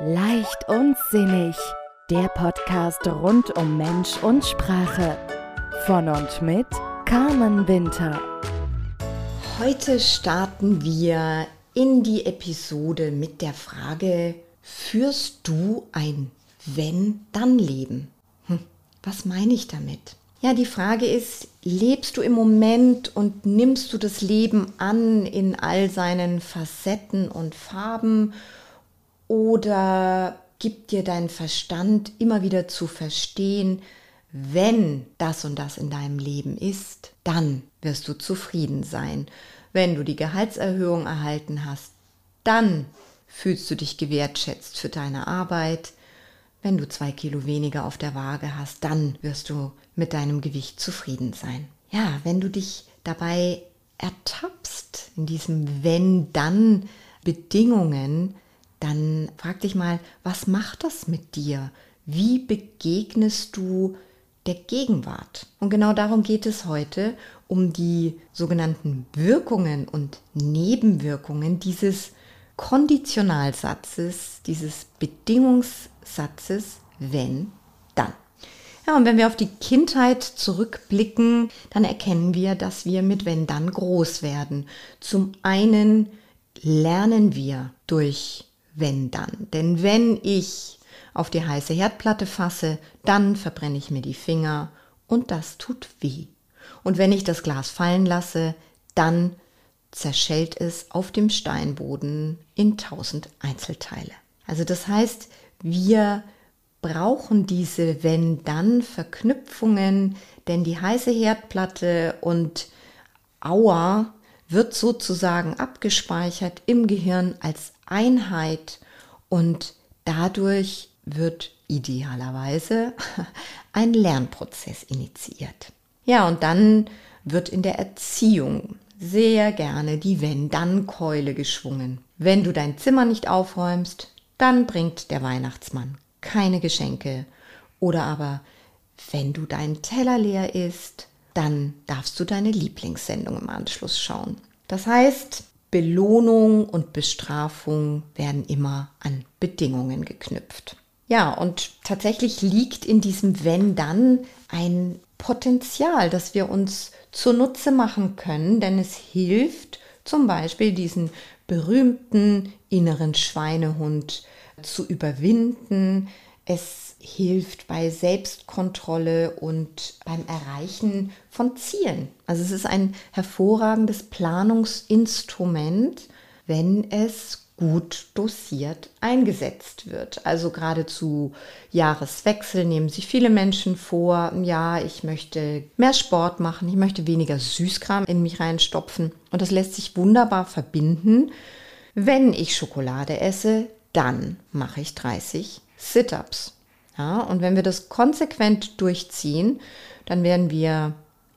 Leicht und sinnig. Der Podcast rund um Mensch und Sprache. Von und mit Carmen Winter. Heute starten wir in die Episode mit der Frage, führst du ein Wenn-Dann-Leben? Hm, was meine ich damit? Ja, die Frage ist, lebst du im Moment und nimmst du das Leben an in all seinen Facetten und Farben oder gibt dir dein Verstand immer wieder zu verstehen, wenn das und das in deinem Leben ist, dann wirst du zufrieden sein. Wenn du die Gehaltserhöhung erhalten hast, dann fühlst du dich gewertschätzt für deine Arbeit. Wenn du zwei Kilo weniger auf der Waage hast, dann wirst du mit deinem Gewicht zufrieden sein. Ja, wenn du dich dabei ertappst in diesem wenn-dann Bedingungen, dann frag dich mal, was macht das mit dir? Wie begegnest du der Gegenwart? Und genau darum geht es heute, um die sogenannten Wirkungen und Nebenwirkungen dieses Konditionalsatzes, dieses Bedingungssatzes, wenn, dann. Ja, und wenn wir auf die Kindheit zurückblicken, dann erkennen wir, dass wir mit wenn dann groß werden. Zum einen lernen wir durch wenn dann. Denn wenn ich auf die heiße Herdplatte fasse, dann verbrenne ich mir die Finger und das tut weh. Und wenn ich das Glas fallen lasse, dann zerschellt es auf dem Steinboden in tausend Einzelteile. Also das heißt, wir brauchen diese Wenn-Dann-Verknüpfungen, denn die heiße Herdplatte und Aua wird sozusagen abgespeichert im Gehirn als Einheit und dadurch wird idealerweise ein Lernprozess initiiert. Ja, und dann wird in der Erziehung sehr gerne die Wenn-Dann-Keule geschwungen. Wenn du dein Zimmer nicht aufräumst, dann bringt der Weihnachtsmann keine Geschenke. Oder aber, wenn du deinen Teller leer isst, dann darfst du deine Lieblingssendung im Anschluss schauen. Das heißt, Belohnung und Bestrafung werden immer an Bedingungen geknüpft. Ja, und tatsächlich liegt in diesem Wenn dann ein Potenzial, das wir uns zunutze machen können, denn es hilft zum Beispiel diesen berühmten inneren Schweinehund zu überwinden. Es hilft bei Selbstkontrolle und beim Erreichen von Zielen. Also es ist ein hervorragendes Planungsinstrument, wenn es gut dosiert eingesetzt wird. Also gerade zu Jahreswechsel nehmen sich viele Menschen vor, ja, ich möchte mehr Sport machen, ich möchte weniger Süßkram in mich reinstopfen. Und das lässt sich wunderbar verbinden. Wenn ich Schokolade esse, dann mache ich 30 Sit-ups. Ja, und wenn wir das konsequent durchziehen, dann werden wir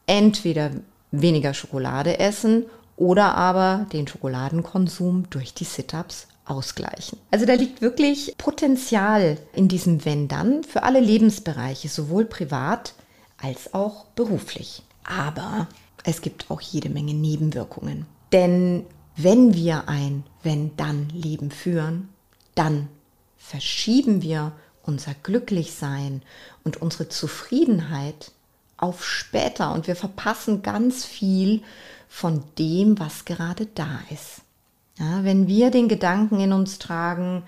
entweder weniger Schokolade essen oder aber den Schokoladenkonsum durch die Sit-ups ausgleichen. Also da liegt wirklich Potenzial in diesem Wenn-Dann für alle Lebensbereiche, sowohl privat als auch beruflich. Aber es gibt auch jede Menge Nebenwirkungen. Denn wenn wir ein Wenn-Dann-Leben führen, dann verschieben wir unser Glücklichsein und unsere Zufriedenheit auf später und wir verpassen ganz viel von dem, was gerade da ist. Ja, wenn wir den Gedanken in uns tragen,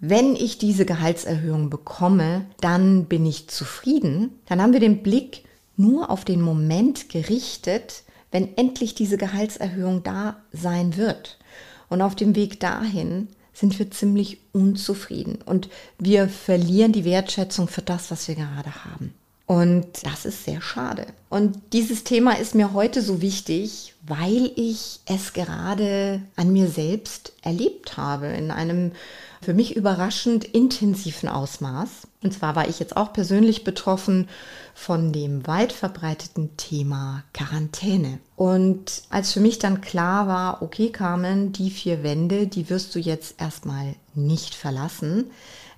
wenn ich diese Gehaltserhöhung bekomme, dann bin ich zufrieden, dann haben wir den Blick nur auf den Moment gerichtet, wenn endlich diese Gehaltserhöhung da sein wird. Und auf dem Weg dahin sind wir ziemlich unzufrieden und wir verlieren die Wertschätzung für das, was wir gerade haben. Und das ist sehr schade. Und dieses Thema ist mir heute so wichtig, weil ich es gerade an mir selbst erlebt habe in einem für mich überraschend intensiven Ausmaß. Und zwar war ich jetzt auch persönlich betroffen von dem weit verbreiteten Thema Quarantäne. Und als für mich dann klar war, okay Carmen, die vier Wände, die wirst du jetzt erstmal nicht verlassen,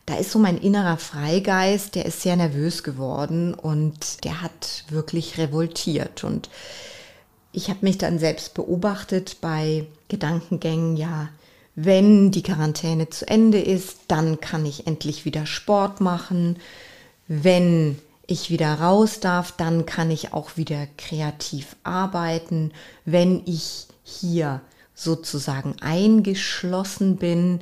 da ist so mein innerer Freigeist, der ist sehr nervös geworden und der hat wirklich revoltiert. Und ich habe mich dann selbst beobachtet bei Gedankengängen, ja, wenn die Quarantäne zu Ende ist, dann kann ich endlich wieder Sport machen. Wenn ich wieder raus darf, dann kann ich auch wieder kreativ arbeiten. Wenn ich hier sozusagen eingeschlossen bin,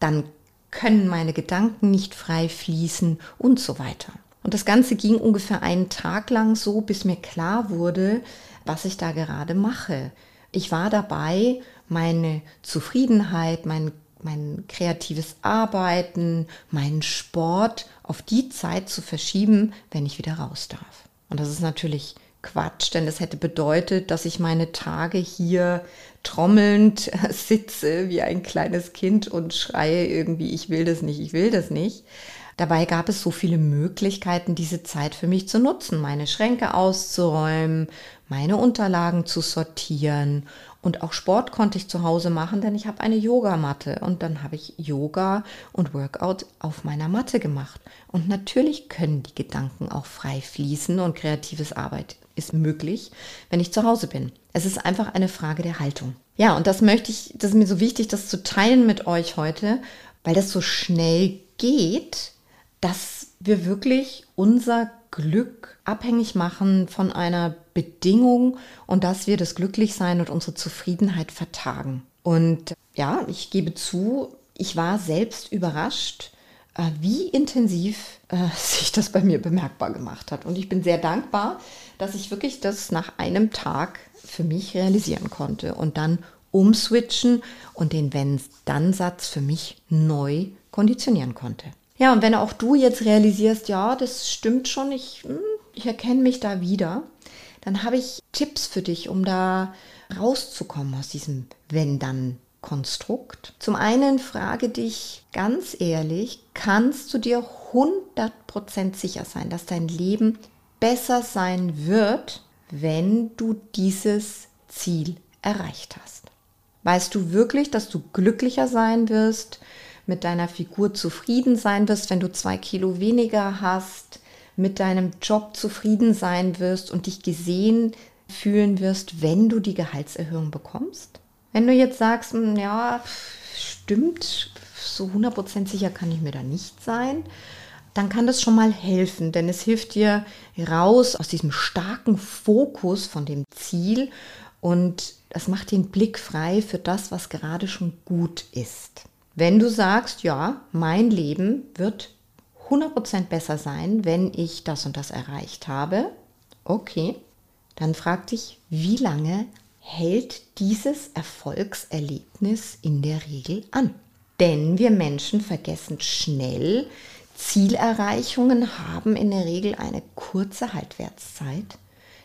dann können meine Gedanken nicht frei fließen und so weiter. Und das Ganze ging ungefähr einen Tag lang so, bis mir klar wurde, was ich da gerade mache. Ich war dabei, meine Zufriedenheit, mein, mein kreatives Arbeiten, meinen Sport auf die Zeit zu verschieben, wenn ich wieder raus darf. Und das ist natürlich Quatsch, denn das hätte bedeutet, dass ich meine Tage hier trommelnd sitze wie ein kleines Kind und schreie irgendwie, ich will das nicht, ich will das nicht. Dabei gab es so viele Möglichkeiten, diese Zeit für mich zu nutzen, meine Schränke auszuräumen, meine Unterlagen zu sortieren und auch Sport konnte ich zu Hause machen, denn ich habe eine Yogamatte und dann habe ich Yoga und Workout auf meiner Matte gemacht. Und natürlich können die Gedanken auch frei fließen und kreatives Arbeit ist möglich, wenn ich zu Hause bin. Es ist einfach eine Frage der Haltung. Ja, und das möchte ich, das ist mir so wichtig, das zu teilen mit euch heute, weil das so schnell geht, dass wir wirklich unser Glück abhängig machen von einer Bedingung und dass wir das Glücklichsein und unsere Zufriedenheit vertagen. Und ja, ich gebe zu, ich war selbst überrascht, wie intensiv äh, sich das bei mir bemerkbar gemacht hat. Und ich bin sehr dankbar, dass ich wirklich das nach einem Tag für mich realisieren konnte und dann umswitchen und den Wenn-Dann-Satz für mich neu konditionieren konnte. Ja, und wenn auch du jetzt realisierst, ja, das stimmt schon, ich, hm, ich erkenne mich da wieder, dann habe ich Tipps für dich, um da rauszukommen aus diesem Wenn-Dann-Konstrukt. Zum einen frage dich ganz ehrlich, kannst du dir 100% sicher sein, dass dein Leben besser sein wird, wenn du dieses Ziel erreicht hast? Weißt du wirklich, dass du glücklicher sein wirst, mit deiner Figur zufrieden sein wirst, wenn du zwei Kilo weniger hast, mit deinem Job zufrieden sein wirst und dich gesehen fühlen wirst, wenn du die Gehaltserhöhung bekommst? Wenn du jetzt sagst, hm, ja, stimmt, so 100% sicher kann ich mir da nicht sein, dann kann das schon mal helfen, denn es hilft dir raus aus diesem starken Fokus von dem Ziel und es macht den Blick frei für das, was gerade schon gut ist. Wenn du sagst, ja, mein Leben wird 100% besser sein, wenn ich das und das erreicht habe, okay, dann frag dich, wie lange hält dieses Erfolgserlebnis in der Regel an? Denn wir Menschen vergessen schnell, Zielerreichungen haben in der Regel eine kurze Haltwertszeit,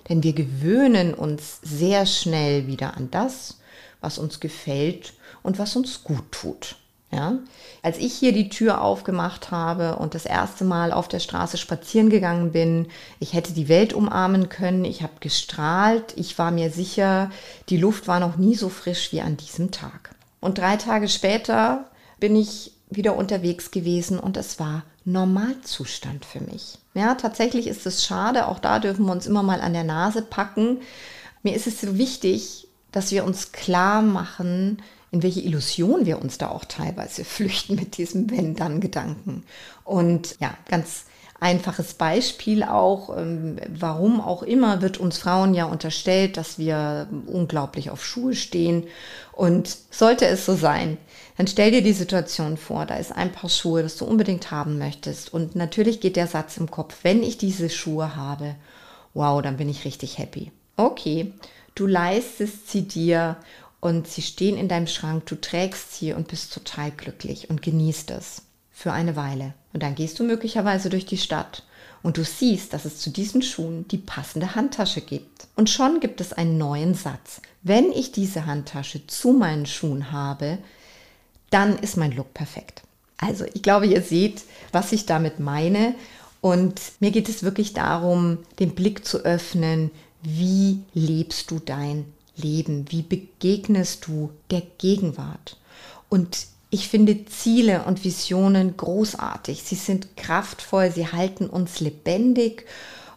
denn wir gewöhnen uns sehr schnell wieder an das, was uns gefällt und was uns gut tut. Ja? Als ich hier die Tür aufgemacht habe und das erste Mal auf der Straße spazieren gegangen bin, ich hätte die Welt umarmen können, ich habe gestrahlt, ich war mir sicher, die Luft war noch nie so frisch wie an diesem Tag. Und drei Tage später bin ich wieder unterwegs gewesen und es war Normalzustand für mich. Ja, tatsächlich ist es schade, auch da dürfen wir uns immer mal an der Nase packen. Mir ist es so wichtig, dass wir uns klar machen, in welche Illusion wir uns da auch teilweise flüchten mit diesem Wenn-Dann-Gedanken. Und ja, ganz einfaches Beispiel auch, ähm, warum auch immer wird uns Frauen ja unterstellt, dass wir unglaublich auf Schuhe stehen. Und sollte es so sein, dann stell dir die Situation vor, da ist ein Paar Schuhe, das du unbedingt haben möchtest. Und natürlich geht der Satz im Kopf, wenn ich diese Schuhe habe, wow, dann bin ich richtig happy. Okay, du leistest sie dir und sie stehen in deinem Schrank, du trägst sie und bist total glücklich und genießt es für eine Weile. Und dann gehst du möglicherweise durch die Stadt und du siehst, dass es zu diesen Schuhen die passende Handtasche gibt. Und schon gibt es einen neuen Satz. Wenn ich diese Handtasche zu meinen Schuhen habe, dann ist mein Look perfekt. Also ich glaube, ihr seht, was ich damit meine. Und mir geht es wirklich darum, den Blick zu öffnen, wie lebst du dein Leben? Wie begegnest du der Gegenwart? Und ich finde Ziele und Visionen großartig. Sie sind kraftvoll, sie halten uns lebendig.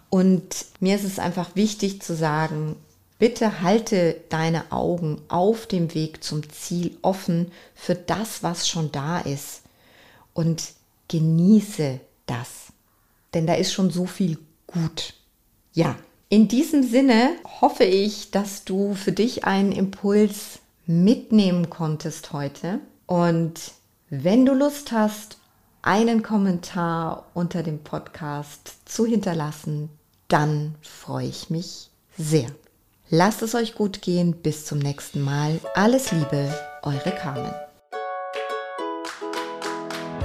Und mir ist es einfach wichtig zu sagen, Bitte halte deine Augen auf dem Weg zum Ziel offen für das, was schon da ist und genieße das. Denn da ist schon so viel gut. Ja, in diesem Sinne hoffe ich, dass du für dich einen Impuls mitnehmen konntest heute. Und wenn du Lust hast, einen Kommentar unter dem Podcast zu hinterlassen, dann freue ich mich sehr. Lasst es euch gut gehen. Bis zum nächsten Mal. Alles Liebe, eure Carmen.